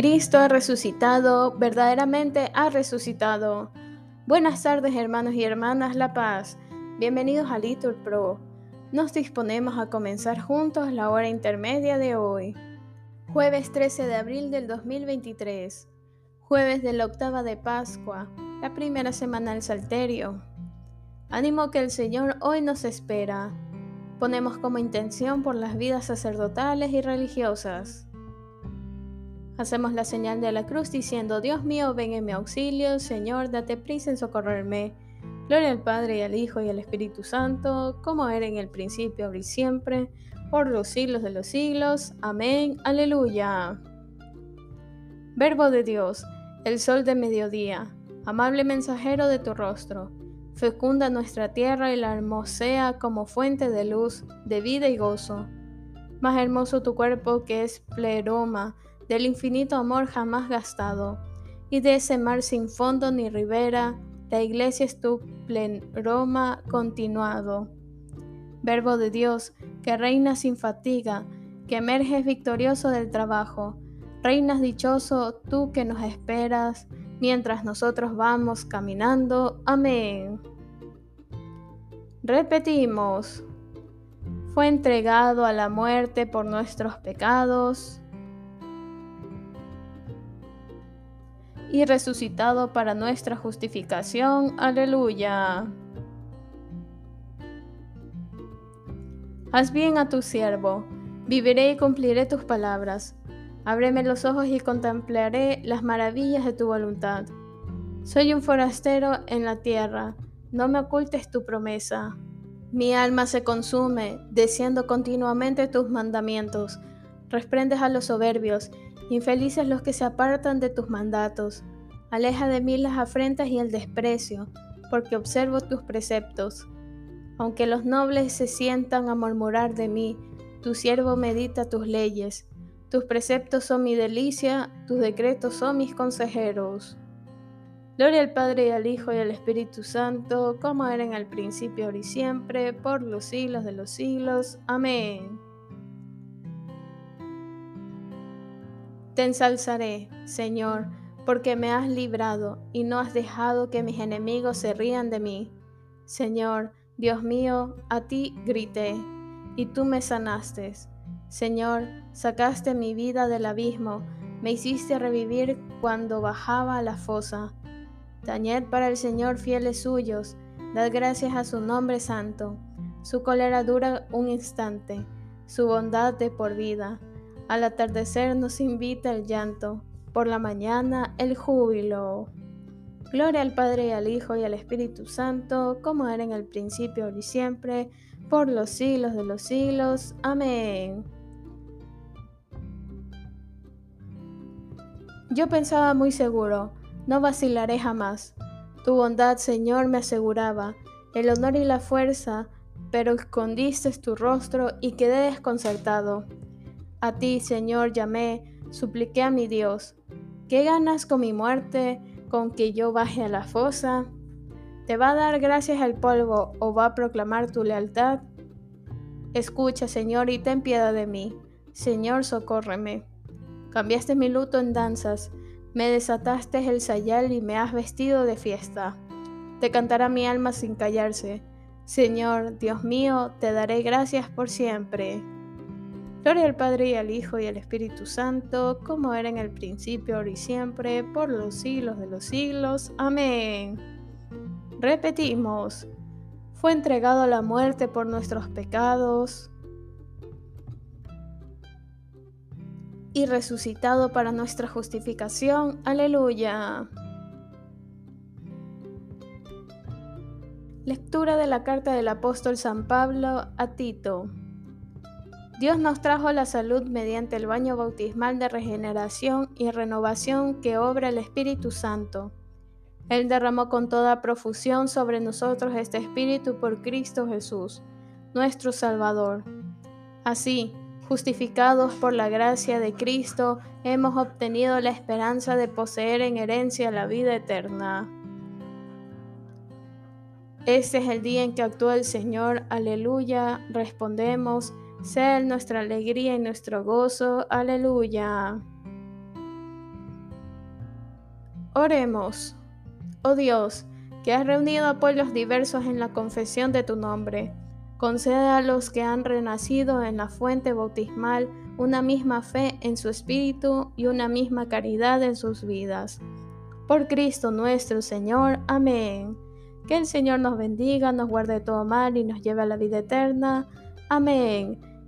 Cristo ha resucitado, verdaderamente ha resucitado. Buenas tardes hermanos y hermanas La Paz, bienvenidos a Litur Pro. Nos disponemos a comenzar juntos la hora intermedia de hoy, jueves 13 de abril del 2023, jueves de la octava de Pascua, la primera semana del Salterio. Ánimo que el Señor hoy nos espera. Ponemos como intención por las vidas sacerdotales y religiosas. Hacemos la señal de la cruz diciendo, Dios mío, ven en mi auxilio, Señor, date prisa en socorrerme. Gloria al Padre y al Hijo y al Espíritu Santo, como era en el principio, ahora y siempre, por los siglos de los siglos. Amén. Aleluya. Verbo de Dios, el sol de mediodía, amable mensajero de tu rostro, fecunda nuestra tierra y la hermosea como fuente de luz, de vida y gozo. Más hermoso tu cuerpo que es pleroma, del infinito amor jamás gastado, y de ese mar sin fondo ni ribera, la iglesia es tu pleroma continuado. Verbo de Dios, que reina sin fatiga, que emerges victorioso del trabajo, reinas dichoso tú que nos esperas, mientras nosotros vamos caminando. Amén. Repetimos, fue entregado a la muerte por nuestros pecados y resucitado para nuestra justificación. Aleluya. Haz bien a tu siervo, viviré y cumpliré tus palabras. Ábreme los ojos y contemplaré las maravillas de tu voluntad. Soy un forastero en la tierra, no me ocultes tu promesa. Mi alma se consume, deseando continuamente tus mandamientos. Resprendes a los soberbios Infelices los que se apartan de tus mandatos. Aleja de mí las afrentas y el desprecio, porque observo tus preceptos. Aunque los nobles se sientan a murmurar de mí, tu siervo medita tus leyes. Tus preceptos son mi delicia, tus decretos son mis consejeros. Gloria al Padre y al Hijo y al Espíritu Santo, como era en el principio, ahora y siempre, por los siglos de los siglos. Amén. Te ensalzaré, Señor, porque me has librado y no has dejado que mis enemigos se rían de mí. Señor, Dios mío, a ti grité, y tú me sanaste. Señor, sacaste mi vida del abismo, me hiciste revivir cuando bajaba a la fosa. Tañed para el Señor fieles suyos, dad gracias a su nombre santo. Su cólera dura un instante, su bondad de por vida. Al atardecer nos invita el llanto, por la mañana el júbilo. Gloria al Padre y al Hijo y al Espíritu Santo, como era en el principio, ahora y siempre, por los siglos de los siglos. Amén. Yo pensaba muy seguro, no vacilaré jamás. Tu bondad, Señor, me aseguraba, el honor y la fuerza, pero escondiste tu rostro y quedé desconcertado. A ti, Señor, llamé, supliqué a mi Dios. ¿Qué ganas con mi muerte, con que yo baje a la fosa? ¿Te va a dar gracias al polvo o va a proclamar tu lealtad? Escucha, Señor, y ten piedad de mí. Señor, socórreme. Cambiaste mi luto en danzas, me desataste el sayal y me has vestido de fiesta. Te cantará mi alma sin callarse. Señor, Dios mío, te daré gracias por siempre. Gloria al Padre y al Hijo y al Espíritu Santo, como era en el principio, ahora y siempre, por los siglos de los siglos. Amén. Repetimos, fue entregado a la muerte por nuestros pecados y resucitado para nuestra justificación. Aleluya. Lectura de la carta del apóstol San Pablo a Tito. Dios nos trajo la salud mediante el baño bautismal de regeneración y renovación que obra el Espíritu Santo. Él derramó con toda profusión sobre nosotros este Espíritu por Cristo Jesús, nuestro Salvador. Así, justificados por la gracia de Cristo, hemos obtenido la esperanza de poseer en herencia la vida eterna. Este es el día en que actuó el Señor. Aleluya. Respondemos. Sea nuestra alegría y nuestro gozo. Aleluya. Oremos. Oh Dios, que has reunido a pueblos diversos en la confesión de tu nombre, concede a los que han renacido en la fuente bautismal una misma fe en su espíritu y una misma caridad en sus vidas. Por Cristo nuestro Señor. Amén. Que el Señor nos bendiga, nos guarde de todo mal y nos lleve a la vida eterna. Amén.